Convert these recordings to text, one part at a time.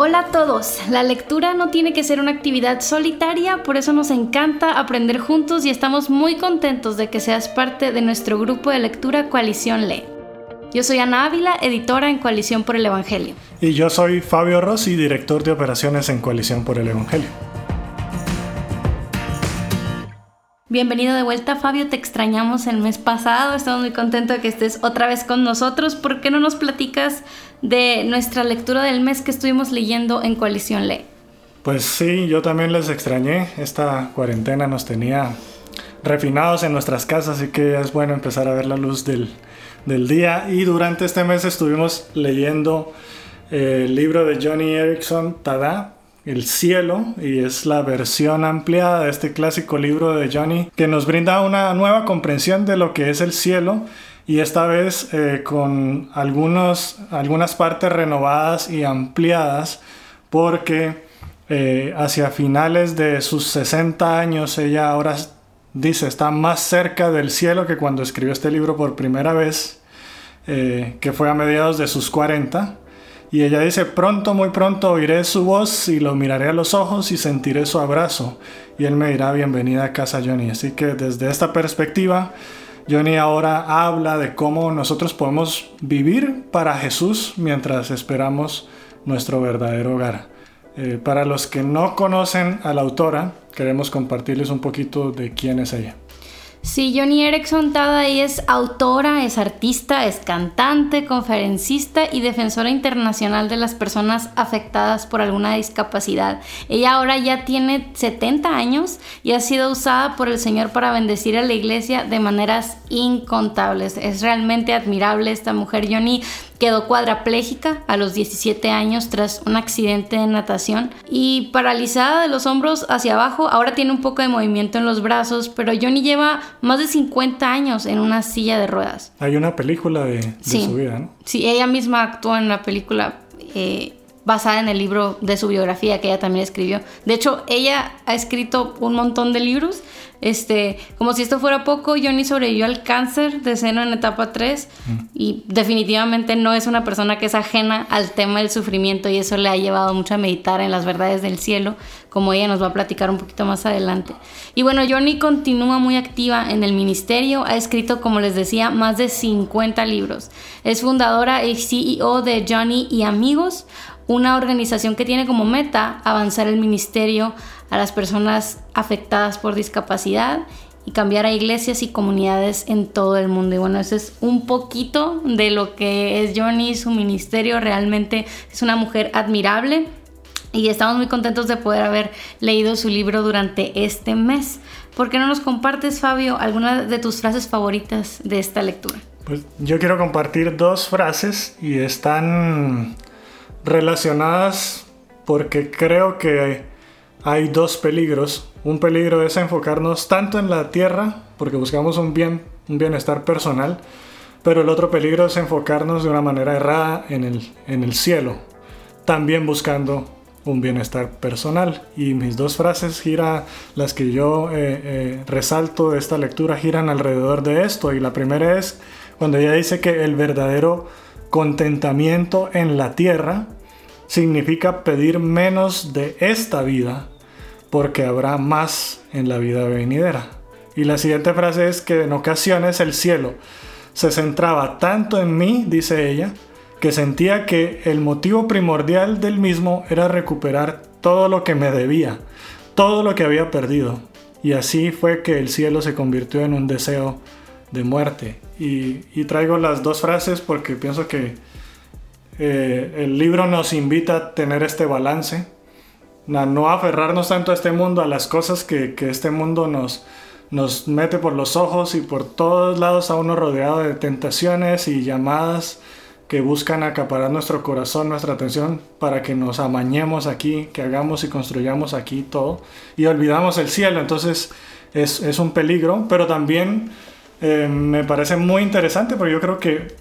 Hola a todos, la lectura no tiene que ser una actividad solitaria, por eso nos encanta aprender juntos y estamos muy contentos de que seas parte de nuestro grupo de lectura Coalición Lee. Yo soy Ana Ávila, editora en Coalición por el Evangelio. Y yo soy Fabio Rossi, director de operaciones en Coalición por el Evangelio. Bienvenido de vuelta, Fabio. Te extrañamos el mes pasado. Estamos muy contentos de que estés otra vez con nosotros. ¿Por qué no nos platicas de nuestra lectura del mes que estuvimos leyendo en Coalición Lee? Pues sí, yo también les extrañé. Esta cuarentena nos tenía refinados en nuestras casas, así que es bueno empezar a ver la luz del, día. Y durante este mes estuvimos leyendo eh, el libro de Johnny Erickson, Tada, el cielo y es la versión ampliada de este clásico libro de Johnny que nos brinda una nueva comprensión de lo que es el cielo y esta vez eh, con algunos, algunas partes renovadas y ampliadas porque eh, hacia finales de sus 60 años ella ahora dice está más cerca del cielo que cuando escribió este libro por primera vez eh, que fue a mediados de sus 40 y ella dice, pronto, muy pronto oiré su voz y lo miraré a los ojos y sentiré su abrazo. Y él me dirá, bienvenida a casa Johnny. Así que desde esta perspectiva, Johnny ahora habla de cómo nosotros podemos vivir para Jesús mientras esperamos nuestro verdadero hogar. Eh, para los que no conocen a la autora, queremos compartirles un poquito de quién es ella. Sí, Johnny Erickson Tada es autora, es artista, es cantante, conferencista y defensora internacional de las personas afectadas por alguna discapacidad. Ella ahora ya tiene 70 años y ha sido usada por el Señor para bendecir a la iglesia de maneras incontables. Es realmente admirable esta mujer. Johnny Quedó cuadraplégica a los 17 años tras un accidente de natación y paralizada de los hombros hacia abajo. Ahora tiene un poco de movimiento en los brazos, pero Johnny lleva más de 50 años en una silla de ruedas. Hay una película de, su vida, ¿no? Sí, ella misma actuó en una película eh, basada en el libro de su biografía que ella también escribió. De hecho, ella ha escrito un montón de libros este, como si esto fuera poco, Johnny sobrevivió al cáncer de seno en etapa 3 y definitivamente no es una persona que es ajena al tema del sufrimiento y eso le ha llevado mucho a meditar en las verdades del cielo, como ella nos va a platicar un poquito más adelante. Y bueno, Johnny continúa muy activa en el ministerio, ha escrito, como les decía, más de 50 libros. Es fundadora y CEO de Johnny y Amigos, una organización que tiene como meta avanzar el ministerio a las personas afectadas por discapacidad y cambiar a iglesias y comunidades en todo el mundo. Y bueno, eso es un poquito de lo que es Johnny, su ministerio. Realmente es una mujer admirable y estamos muy contentos de poder haber leído su libro durante este mes. ¿Por qué no nos compartes, Fabio, alguna de tus frases favoritas de esta lectura? Pues yo quiero compartir dos frases y están relacionadas porque creo que hay dos peligros. Un peligro es enfocarnos tanto en la tierra, porque buscamos un bien, un bienestar personal, pero el otro peligro es enfocarnos de una manera errada en el, en el cielo, también buscando un bienestar personal. Y mis dos frases giran, las que yo eh, eh, resalto de esta lectura, giran alrededor de esto. Y la primera es cuando ella dice que el verdadero contentamiento en la tierra significa pedir menos de esta vida porque habrá más en la vida venidera. Y la siguiente frase es que en ocasiones el cielo se centraba tanto en mí, dice ella, que sentía que el motivo primordial del mismo era recuperar todo lo que me debía, todo lo que había perdido. Y así fue que el cielo se convirtió en un deseo de muerte. Y, traigo las dos frases porque pienso que eh, el libro nos invita a tener este balance, a no aferrarnos tanto a este mundo, a las cosas que, este mundo nos, nos mete por los ojos y por todos lados a uno rodeado de tentaciones y llamadas que buscan acaparar nuestro corazón, nuestra atención, para que nos amañemos aquí, que hagamos y construyamos aquí todo, y olvidamos el cielo. Entonces es, un peligro, pero también eh, me parece muy interesante, porque yo creo que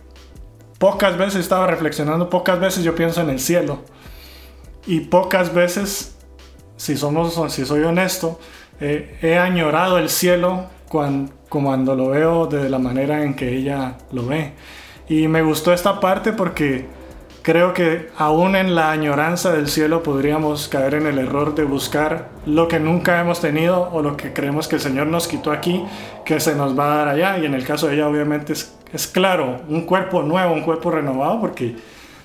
Pocas veces estaba reflexionando, pocas veces yo pienso en el cielo. Y pocas veces, si, somos, si soy honesto, eh, he añorado el cielo cuando, cuando lo veo de la manera en que ella lo ve. Y me gustó esta parte porque creo que aún en la añoranza del cielo podríamos caer en el error de buscar lo que nunca hemos tenido o lo que creemos que el Señor nos quitó aquí, que se nos va a dar allá. Y en el caso de ella obviamente es, es claro, un cuerpo nuevo, un cuerpo renovado, porque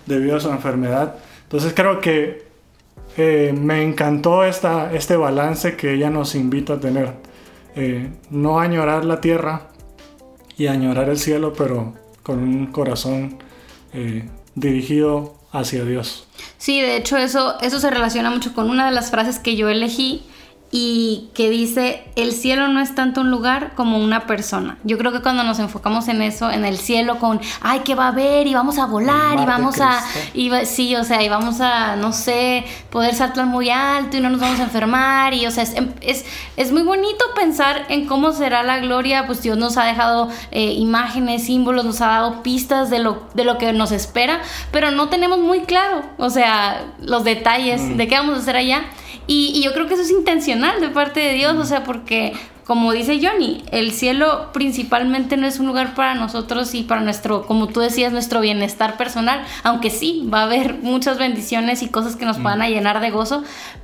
debido a su enfermedad. Entonces creo que eh, me encantó esta, este balance que ella nos invita a tener. Eh, no añorar la tierra y añorar el cielo, pero con un corazón eh, dirigido hacia Dios. Sí, de hecho eso, eso se relaciona mucho con una de las frases que yo elegí y que dice, el cielo no es tanto un lugar como una persona. Yo creo que cuando nos enfocamos en eso, en el cielo con, ay, ¿qué va a haber? Y vamos a volar, y vamos a, y sí, o sea, y vamos a, no sé, poder saltar muy alto y no nos vamos a enfermar. Y, o sea, es, es, muy bonito pensar en cómo será la gloria, pues Dios nos ha dejado eh, imágenes, símbolos, nos ha dado pistas de lo, de lo que nos espera, pero no tenemos muy claro, o sea, los detalles mm. de qué vamos a hacer allá. Y, yo creo que eso es intencional de parte de Dios, o sea, porque como dice Johnny, el cielo principalmente no es un lugar para nosotros y para nuestro, como tú decías, nuestro bienestar personal, aunque sí, va a haber muchas bendiciones y cosas que nos van a llenar de gozo,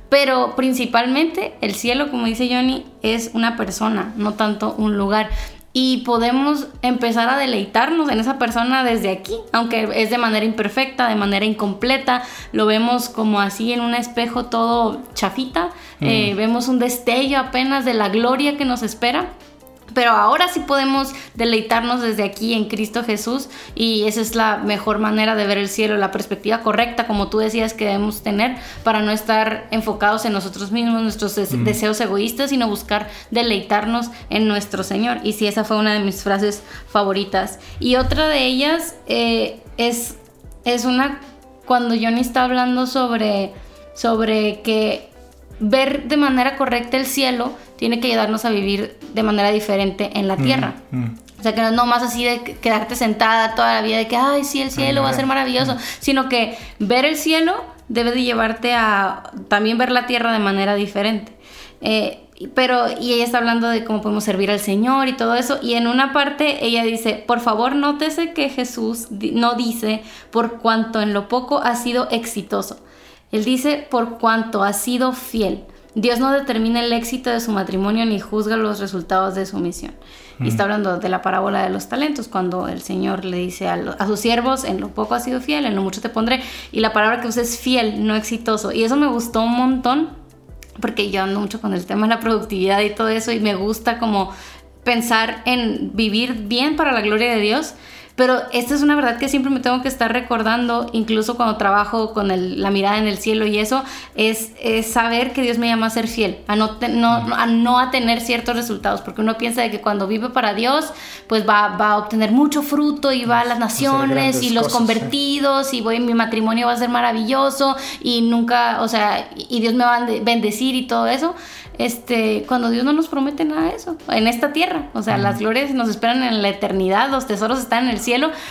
pero principalmente el cielo, como dice Johnny, es una persona, no tanto un lugar y podemos empezar a deleitarnos en esa persona desde aquí, aunque es de manera imperfecta, de manera incompleta, lo vemos como así en un espejo todo chafita, eh, vemos un destello apenas de la gloria que nos espera pero ahora sí podemos deleitarnos desde aquí en Cristo Jesús y esa es la mejor manera de ver el cielo, la perspectiva correcta, como tú decías que debemos tener para no estar enfocados en nosotros mismos, nuestros deseos egoístas, sino buscar deleitarnos en nuestro Señor. Y sí, esa fue una de mis frases favoritas. Y otra de ellas eh, es, es una, cuando Johnny está hablando sobre, sobre que ver de manera correcta el cielo tiene que ayudarnos a vivir de manera diferente en la tierra. O sea, que no es nomás así de quedarte sentada toda la vida de que, ay, sí, el cielo va a ser maravilloso, sino que ver el cielo debe de llevarte a también ver la tierra de manera diferente. Eh, pero, y ella está hablando de cómo podemos servir al Señor y todo eso, y en una parte ella dice, por favor, nótese que Jesús no dice por cuanto en lo poco ha sido exitoso. Él dice por cuanto ha sido fiel. Dios no determina el éxito de su matrimonio ni juzga los resultados de su misión. Y está hablando de la parábola de los talentos, cuando el Señor le dice a, sus siervos, en lo poco has sido fiel, en lo mucho te pondré. Y la palabra que usa es fiel, no exitoso. Y eso me gustó un montón, porque yo ando mucho con el tema de la productividad y todo eso, y me gusta como pensar en vivir bien para la gloria de Dios pero esta es una verdad que siempre me tengo que estar recordando, incluso cuando trabajo con la mirada en el cielo y eso, es, saber que Dios me llama a ser fiel, a no, a no a tener ciertos resultados, porque uno piensa de que cuando vive para Dios, pues va, va a obtener mucho fruto y va a las naciones y los convertidos y voy, mi matrimonio va a ser maravilloso y nunca, o sea, y Dios me va a bendecir y todo eso este, cuando Dios no nos promete nada de eso, en esta tierra. O sea, las glorias nos esperan en la eternidad, los tesoros están en el cielo,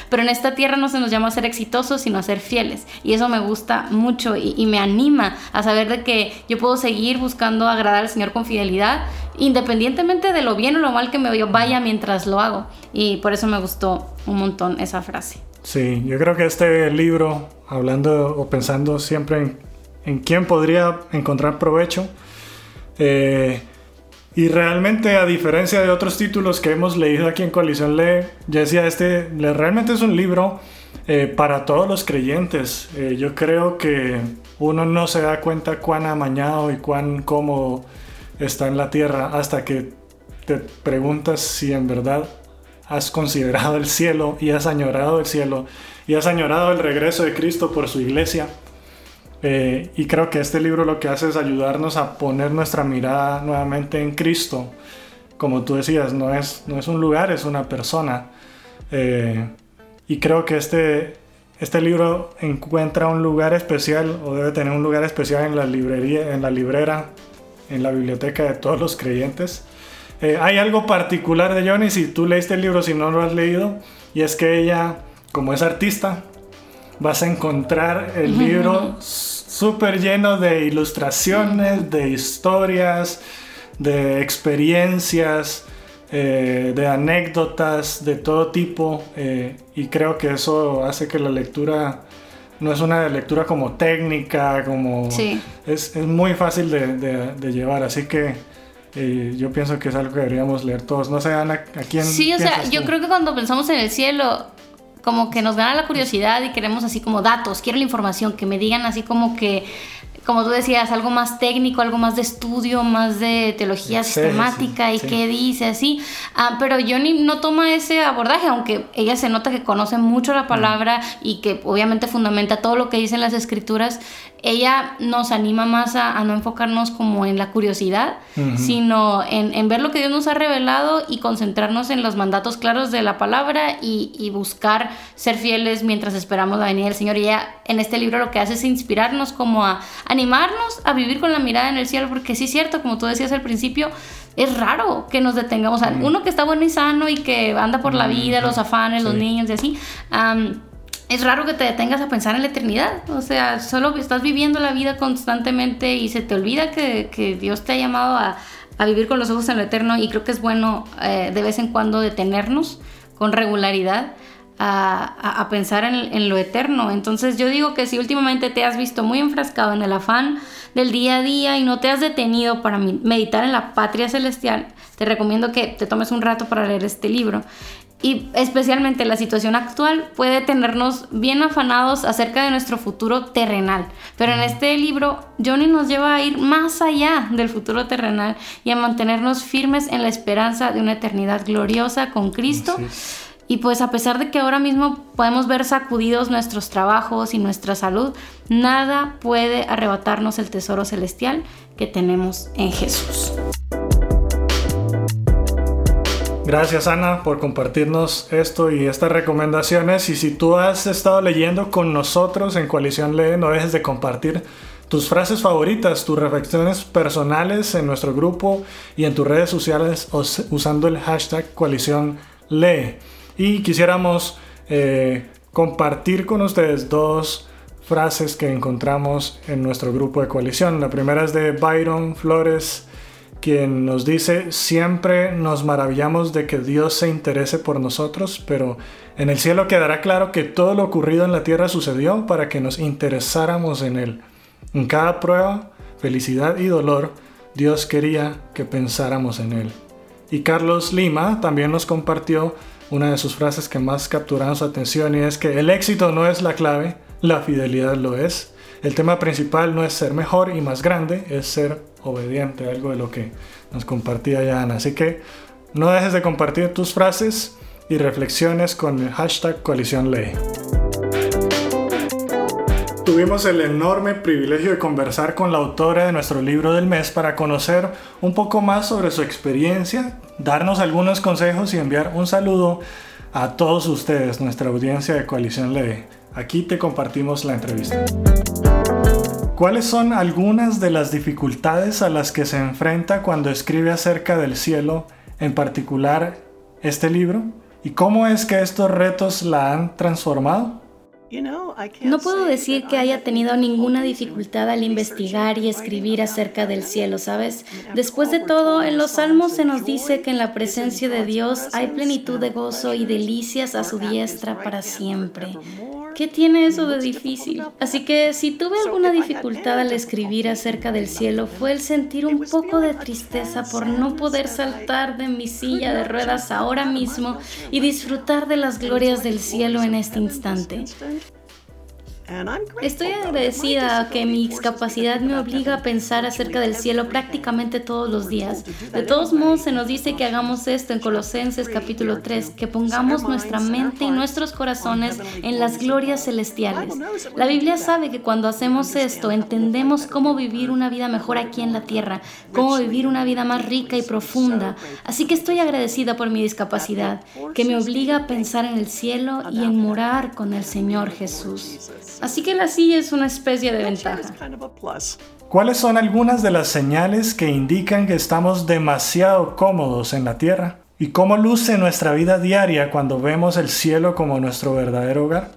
pero en esta tierra no se nos llama a ser exitosos, sino a ser fieles. Y eso me gusta mucho y, me anima a saber de que yo puedo seguir buscando agradar al Señor con fidelidad, independientemente de lo bien o lo mal que me vaya mientras lo hago. Y por eso me gustó un montón esa frase. Sí, yo creo que este libro, hablando o pensando siempre en, en quién podría encontrar provecho, eh, y realmente, a diferencia de otros títulos que hemos leído aquí en Coalición Lee, ya decía, este realmente es un libro eh, para todos los creyentes. Eh, yo creo que uno no se da cuenta cuán amañado y cuán cómodo está en la tierra hasta que te preguntas si en verdad has considerado el cielo y has añorado el cielo y has añorado el regreso de Cristo por su iglesia. Eh, y creo que este libro lo que hace es ayudarnos a poner nuestra mirada nuevamente en Cristo. Como tú decías, no es, no es un lugar, es una persona. Eh, y creo que este, este libro encuentra un lugar especial o debe tener un lugar especial en la librería, en la librera, en la biblioteca de todos los creyentes. Eh, hay algo particular de Johnny si tú leíste el libro, si no lo has leído, y es que ella, como es artista, vas a encontrar el libro súper lleno de ilustraciones, de historias, de experiencias, eh, de anécdotas de todo tipo eh, y creo que eso hace que la lectura no es una lectura como técnica, como... Sí. Es, es muy fácil de, de- de llevar, así que eh, yo pienso que es algo que deberíamos leer todos. No sé, Ana, ¿a quién Sí, o sea, piensas yo tú? creo que cuando pensamos en el cielo, como que nos gana la curiosidad y queremos así como datos, quiero la información, que me digan así como que, como tú decías, algo más técnico, algo más de estudio, más de teología sistemática y sí. qué dice, así. Ah, pero Johnny no toma ese abordaje, aunque ella se nota que conoce mucho la palabra y que obviamente fundamenta todo lo que dicen las escrituras. Ella nos anima más a, a no enfocarnos como en la curiosidad, sino en, en ver lo que Dios nos ha revelado y concentrarnos en los mandatos claros de la palabra y, y buscar ser fieles mientras esperamos la venida del Señor. Y ella en este libro lo que hace es inspirarnos como a animarnos a vivir con la mirada en el cielo, porque sí es cierto, como tú decías al principio, es raro que nos detengamos. O sea, uno que está bueno y sano y que anda por la vida, los afanes, los niños y así. Es raro que te detengas a pensar en la eternidad. O sea, solo estás viviendo la vida constantemente y se te olvida que, Dios te ha llamado a, vivir con los ojos en lo eterno. Y creo que es bueno eh, de vez en cuando detenernos con regularidad a, pensar en, lo eterno. Entonces yo digo que si últimamente te has visto muy enfrascado en el afán del día a día y no te has detenido para meditar en la patria celestial, te recomiendo que te tomes un rato para leer este libro. Y especialmente la situación actual puede tenernos bien afanados acerca de nuestro futuro terrenal. Pero en este libro, Johnny nos lleva a ir más allá del futuro terrenal y a mantenernos firmes en la esperanza de una eternidad gloriosa con Cristo. Y pues a pesar de que ahora mismo podemos ver sacudidos nuestros trabajos y nuestra salud, nada puede arrebatarnos el tesoro celestial que tenemos en Jesús. Gracias Ana por compartirnos esto y estas recomendaciones. Y si tú has estado leyendo con nosotros en Coalición Lee, no dejes de compartir tus frases favoritas, tus reflexiones personales en nuestro grupo y en tus redes sociales us- usando el hashtag Coalición Lee. Y quisiéramos eh, compartir con ustedes dos frases que encontramos en nuestro grupo de coalición. La primera es de Byron Flores quien nos dice, siempre nos maravillamos de que Dios se interese por nosotros, pero en el cielo quedará claro que todo lo ocurrido en la tierra sucedió para que nos interesáramos en Él. En cada prueba, felicidad y dolor, Dios quería que pensáramos en Él. Y Carlos Lima también nos compartió una de sus frases que más capturaron su atención y es que el éxito no es la clave, la fidelidad lo es. El tema principal no es ser mejor y más grande, es ser obediente, algo de lo que nos compartía Ana. Así que no dejes de compartir tus frases y reflexiones con el hashtag Coalición Ley. Tuvimos el enorme privilegio de conversar con la autora de nuestro libro del mes para conocer un poco más sobre su experiencia, darnos algunos consejos y enviar un saludo a todos ustedes, nuestra audiencia de Coalición Ley. Aquí te compartimos la entrevista. ¿Cuáles son algunas de las dificultades a las que se enfrenta cuando escribe acerca del cielo, en particular este libro? ¿Y cómo es que estos retos la han transformado? No puedo decir que haya tenido ninguna dificultad al investigar y escribir acerca del cielo, ¿sabes? Después de todo, en los salmos se nos dice que en la presencia de Dios hay plenitud de gozo y delicias a su diestra para siempre. ¿Qué tiene eso de difícil? Así que si tuve alguna dificultad al escribir acerca del cielo fue el sentir un poco de tristeza por no poder saltar de mi silla de ruedas ahora mismo y disfrutar de las glorias del cielo en este instante. Estoy agradecida a que mi discapacidad me obliga a pensar acerca del cielo prácticamente todos los días. De todos modos, se nos dice que hagamos esto en Colosenses capítulo 3, que pongamos nuestra mente y nuestros corazones en las glorias celestiales. La Biblia sabe que cuando hacemos esto, entendemos cómo vivir una vida mejor aquí en la tierra, cómo vivir una vida más rica y profunda. Así que estoy agradecida por mi discapacidad, que me obliga a pensar en el cielo y en morar con el Señor Jesús. Así que la silla es una especie de ventaja. ¿Cuáles son algunas de las señales que indican que estamos demasiado cómodos en la tierra? ¿Y cómo luce nuestra vida diaria cuando vemos el cielo como nuestro verdadero hogar?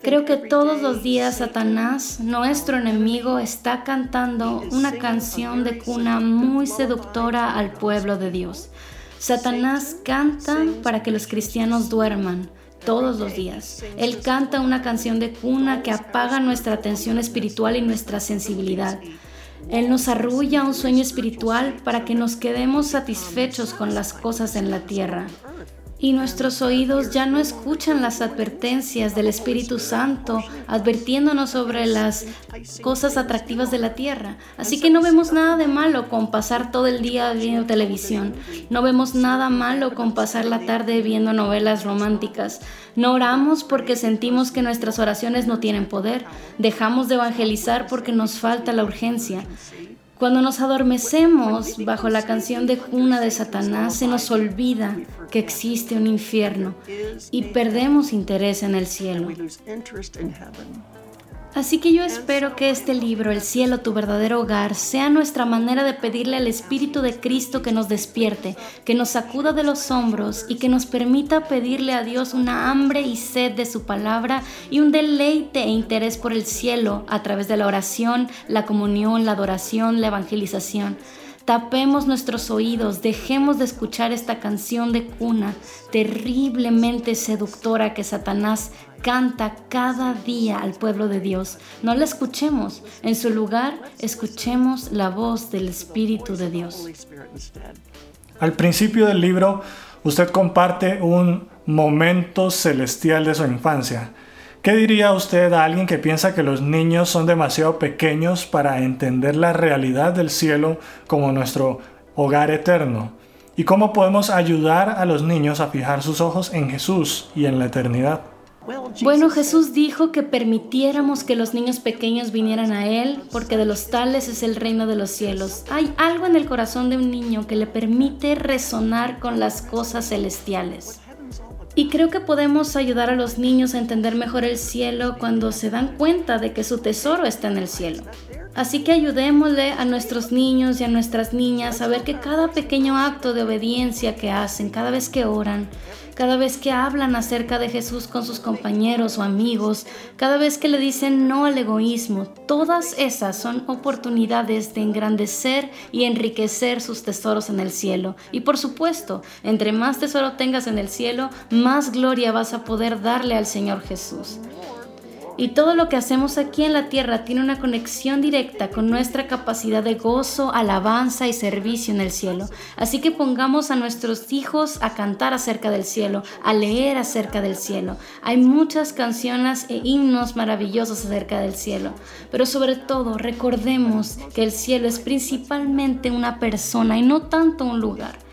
Creo que todos los días Satanás, nuestro enemigo, está cantando una canción de cuna muy seductora al pueblo de Dios. Satanás canta para que los cristianos duerman, todos los días. Él canta una canción de cuna que apaga nuestra atención espiritual y nuestra sensibilidad. Él nos arrulla un sueño espiritual para que nos quedemos satisfechos con las cosas en la tierra y nuestros oídos ya no escuchan las advertencias del Espíritu Santo advirtiéndonos sobre las cosas atractivas de la tierra. Así que no vemos nada de malo con pasar todo el día viendo televisión. No vemos nada malo con pasar la tarde viendo novelas románticas. No oramos porque sentimos que nuestras oraciones no tienen poder. Dejamos de evangelizar porque nos falta la urgencia. Cuando nos adormecemos bajo la canción de cuna de Satanás, se nos olvida que existe un infierno y perdemos interés en el cielo. Así que yo espero que este libro, El cielo, tu verdadero hogar, sea nuestra manera de pedirle al Espíritu de Cristo que nos despierte, que nos sacuda de los hombros y que nos permita pedirle a Dios una hambre y sed de su palabra y un deleite e interés por el cielo a través de la oración, la comunión, la adoración, la evangelización. Tapemos nuestros oídos, dejemos de escuchar esta canción de cuna terriblemente seductora que Satanás canta cada día al pueblo de Dios. No la escuchemos, en su lugar escuchemos la voz del Espíritu de Dios. Al principio del libro, usted comparte un momento celestial de su infancia. ¿Qué diría usted a alguien que piensa que los niños son demasiado pequeños para entender la realidad del cielo como nuestro hogar eterno? ¿Y cómo podemos ayudar a los niños a fijar sus ojos en Jesús y en la eternidad? Bueno, Jesús dijo que permitiéramos que los niños pequeños vinieran a Él, porque de los tales es el reino de los cielos. Hay algo en el corazón de un niño que le permite resonar con las cosas celestiales. Y creo que podemos ayudar a los niños a entender mejor el cielo cuando se dan cuenta de que su tesoro está en el cielo. Así que ayudémosle a nuestros niños y a nuestras niñas a ver que cada pequeño acto de obediencia que hacen, cada vez que oran, cada vez que hablan acerca de Jesús con sus compañeros o amigos, cada vez que le dicen no al egoísmo, todas esas son oportunidades de engrandecer y enriquecer sus tesoros en el cielo. Y por supuesto, entre más tesoro tengas en el cielo, más gloria vas a poder darle al Señor Jesús. Y todo lo que hacemos aquí en la tierra tiene una conexión directa con nuestra capacidad de gozo, alabanza y servicio en el cielo. Así que pongamos a nuestros hijos a cantar acerca del cielo, a leer acerca del cielo. Hay muchas canciones e himnos maravillosos acerca del cielo. Pero sobre todo recordemos que el cielo es principalmente una persona y no tanto un lugar.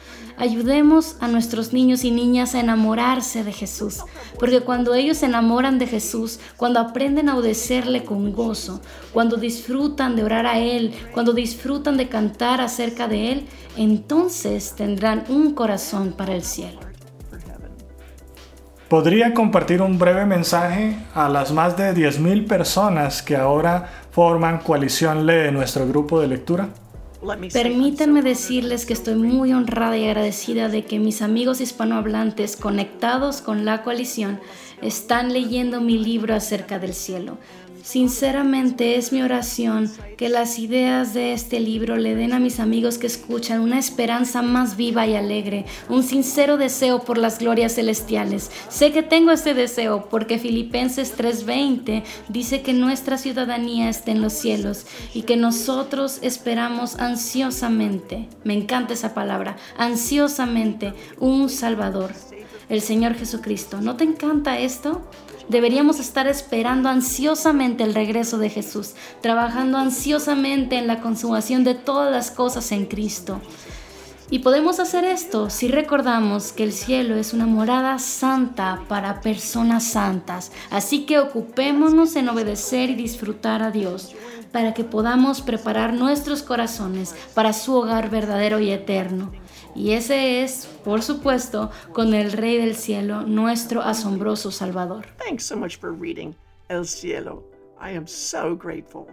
Ayudemos a nuestros niños y niñas a enamorarse de Jesús, porque cuando ellos se enamoran de Jesús, cuando aprenden a obedecerle con gozo, cuando disfrutan de orar a Él, cuando disfrutan de cantar acerca de Él, entonces tendrán un corazón para el cielo. ¿Podría compartir un breve mensaje a las más de 10.000 personas que ahora forman Coalición Lee, nuestro grupo de lectura? Permítanme decirles que estoy muy honrada y agradecida de que mis amigos hispanohablantes conectados con la coalición están leyendo mi libro acerca del cielo. Sinceramente es mi oración que las ideas de este libro le den a mis amigos que escuchan una esperanza más viva y alegre, un sincero deseo por las glorias celestiales. Sé que tengo ese deseo porque Filipenses 3:20 dice que nuestra ciudadanía está en los cielos y que nosotros esperamos ansiosamente, me encanta esa palabra, ansiosamente un Salvador, el Señor Jesucristo. ¿No te encanta esto? Deberíamos estar esperando ansiosamente el regreso de Jesús, trabajando ansiosamente en la consumación de todas las cosas en Cristo. Y podemos hacer esto si recordamos que el cielo es una morada santa para personas santas. Así que ocupémonos en obedecer y disfrutar a Dios para que podamos preparar nuestros corazones para su hogar verdadero y eterno. Y ese es, por supuesto, con el Rey del Cielo, nuestro asombroso Salvador. Thanks so much for reading El Cielo. I am so grateful.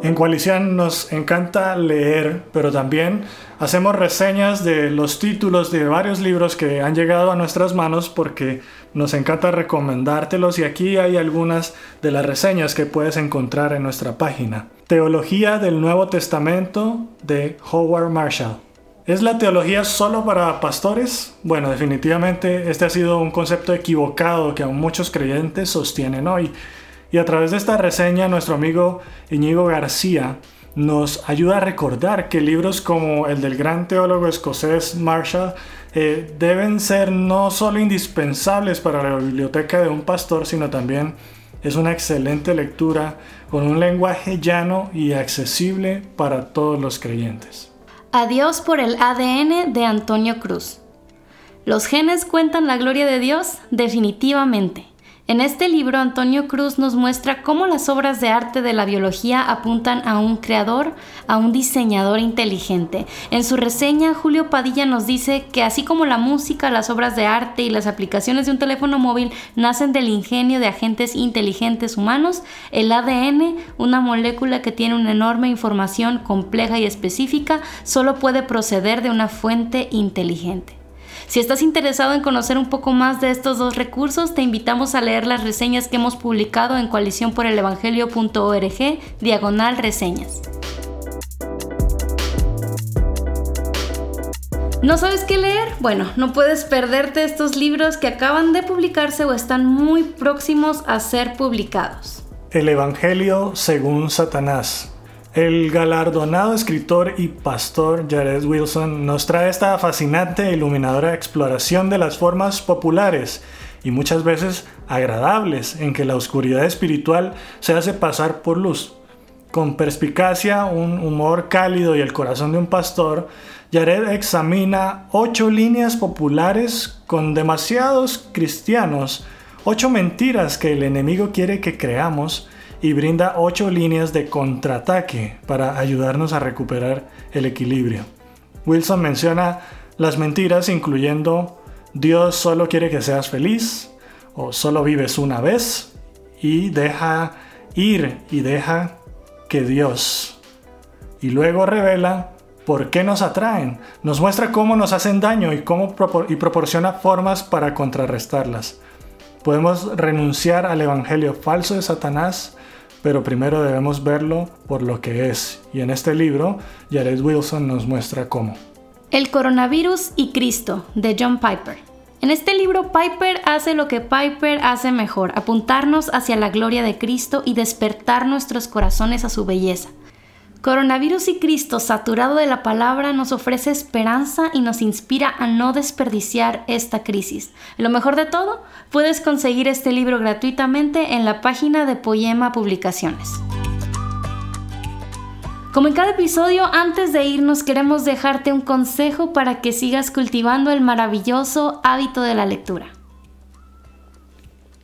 En Coalición nos encanta leer, pero también hacemos reseñas de los títulos de varios libros que han llegado a nuestras manos porque nos encanta recomendártelos y aquí hay algunas de las reseñas que puedes encontrar en nuestra página. Teología del Nuevo Testamento de Howard Marshall. ¿Es la teología solo para pastores? Bueno, definitivamente este ha sido un concepto equivocado que aún muchos creyentes sostienen hoy. Y a través de esta reseña, nuestro amigo Iñigo García nos ayuda a recordar que libros como el del gran teólogo escocés Marshall eh, deben ser no solo indispensables para la biblioteca de un pastor, sino también es una excelente lectura con un lenguaje llano y accesible para todos los creyentes. Adiós por el ADN de Antonio Cruz. ¿Los genes cuentan la gloria de Dios? Definitivamente. En este libro, Antonio Cruz nos muestra cómo las obras de arte de la biología apuntan a un creador, a un diseñador inteligente. En su reseña, Julio Padilla nos dice que así como la música, las obras de arte y las aplicaciones de un teléfono móvil nacen del ingenio de agentes inteligentes humanos, el ADN, una molécula que tiene una enorme información compleja y específica, solo puede proceder de una fuente inteligente. Si estás interesado en conocer un poco más de estos dos recursos, te invitamos a leer las reseñas que hemos publicado en coaliciónporelevangelio.org, diagonal reseñas. ¿No sabes qué leer? Bueno, no puedes perderte estos libros que acaban de publicarse o están muy próximos a ser publicados. El Evangelio según Satanás el galardonado escritor y pastor Jared Wilson nos trae esta fascinante e iluminadora exploración de las formas populares y muchas veces agradables en que la oscuridad espiritual se hace pasar por luz. Con perspicacia, un humor cálido y el corazón de un pastor, Jared examina ocho líneas populares con demasiados cristianos, ocho mentiras que el enemigo quiere que creamos, y brinda 8 líneas de contraataque para ayudarnos a recuperar el equilibrio. Wilson menciona las mentiras incluyendo Dios solo quiere que seas feliz o solo vives una vez y deja ir y deja que Dios. Y luego revela por qué nos atraen, nos muestra cómo nos hacen daño y, cómo y proporciona formas para contrarrestarlas. Podemos renunciar al evangelio falso de Satanás pero primero debemos verlo por lo que es, y en este libro Jared Wilson nos muestra cómo. El coronavirus y Cristo, de John Piper. En este libro Piper hace lo que Piper hace mejor, apuntarnos hacia la gloria de Cristo y despertar nuestros corazones a su belleza. Coronavirus y Cristo, saturado de la palabra, nos ofrece esperanza y nos inspira a no desperdiciar esta crisis. Lo mejor de todo, puedes conseguir este libro gratuitamente en la página de Poema Publicaciones. Como en cada episodio, antes de irnos queremos dejarte un consejo para que sigas cultivando el maravilloso hábito de la lectura.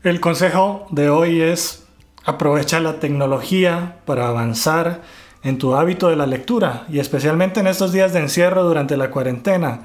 El consejo de hoy es aprovecha la tecnología para avanzar en tu hábito de la lectura y especialmente en estos días de encierro durante la cuarentena.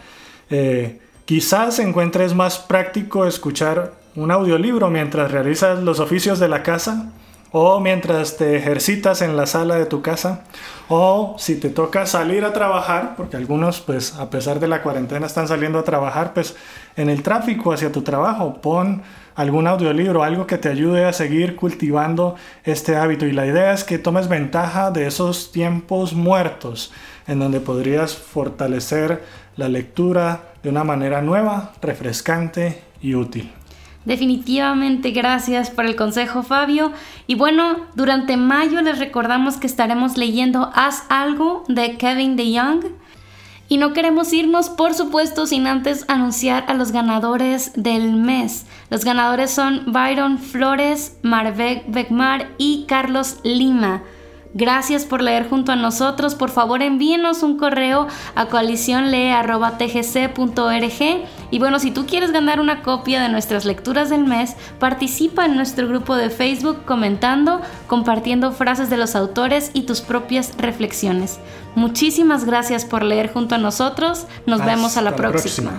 Eh, quizás encuentres más práctico escuchar un audiolibro mientras realizas los oficios de la casa o mientras te ejercitas en la sala de tu casa o si te toca salir a trabajar, porque algunos pues a pesar de la cuarentena están saliendo a trabajar, pues en el tráfico hacia tu trabajo pon algún audiolibro, algo que te ayude a seguir cultivando este hábito. Y la idea es que tomes ventaja de esos tiempos muertos en donde podrías fortalecer la lectura de una manera nueva, refrescante y útil. Definitivamente gracias por el consejo Fabio. Y bueno, durante mayo les recordamos que estaremos leyendo Haz algo de Kevin DeYoung. Y no queremos irnos, por supuesto, sin antes anunciar a los ganadores del mes. Los ganadores son Byron Flores, Marvek Begmar y Carlos Lima. Gracias por leer junto a nosotros. Por favor, envíenos un correo a coaliciónlee.tgc.org. Y bueno, si tú quieres ganar una copia de nuestras lecturas del mes, participa en nuestro grupo de Facebook comentando, compartiendo frases de los autores y tus propias reflexiones. Muchísimas gracias por leer junto a nosotros. Nos vemos a la próxima.